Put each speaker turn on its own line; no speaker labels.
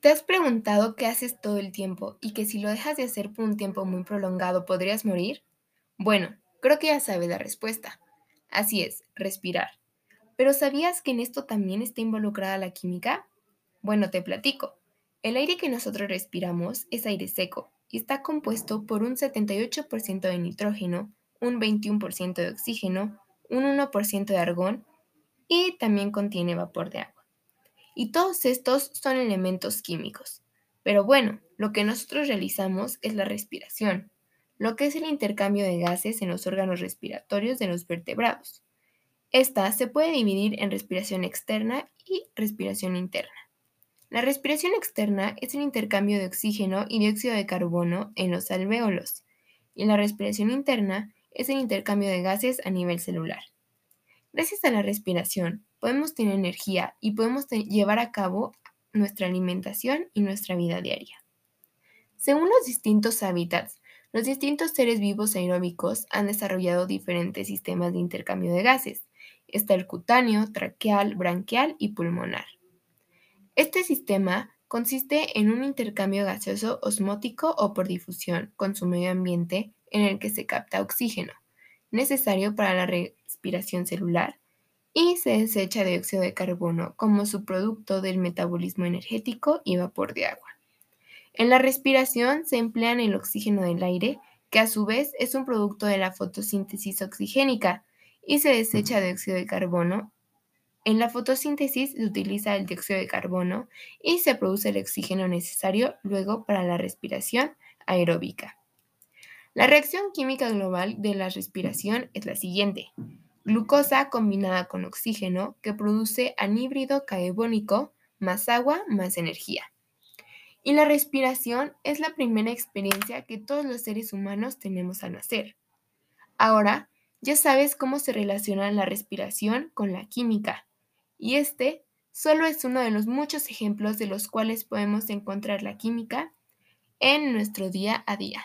¿Te has preguntado qué haces todo el tiempo y que si lo dejas de hacer por un tiempo muy prolongado podrías morir? Bueno, creo que ya sabes la respuesta. Así es, respirar. ¿Pero sabías que en esto también está involucrada la química? Bueno, te platico. El aire que nosotros respiramos es aire seco y está compuesto por un 78% de nitrógeno, un 21% de oxígeno, un 1% de argón y también contiene vapor de agua y todos estos son elementos químicos. Pero bueno, lo que nosotros realizamos es la respiración, lo que es el intercambio de gases en los órganos respiratorios de los vertebrados. Esta se puede dividir en respiración externa y respiración interna. La respiración externa es el intercambio de oxígeno y dióxido de carbono en los alvéolos, y la respiración interna es el intercambio de gases a nivel celular. Gracias a la respiración, podemos tener energía y podemos llevar a cabo nuestra alimentación y nuestra vida diaria. Según los distintos hábitats, los distintos seres vivos aeróbicos han desarrollado diferentes sistemas de intercambio de gases. Está el cutáneo, traqueal, branquial y pulmonar. Este sistema consiste en un intercambio gaseoso osmótico o por difusión con su medio ambiente en el que se capta oxígeno, necesario para la respiración celular, y se desecha dióxido de carbono como subproducto del metabolismo energético y vapor de agua. En la respiración se emplean el oxígeno del aire, que a su vez es un producto de la fotosíntesis oxigénica, y se desecha dióxido de carbono. En la fotosíntesis se utiliza el dióxido de carbono y se produce el oxígeno necesario luego para la respiración aeróbica. La reacción química global de la respiración es la siguiente glucosa combinada con oxígeno que produce anhídrido carbónico más agua más energía. Y la respiración es la primera experiencia que todos los seres humanos tenemos al nacer. Ahora, ya sabes cómo se relaciona la respiración con la química, y este solo es uno de los muchos ejemplos de los cuales podemos encontrar la química en nuestro día a día.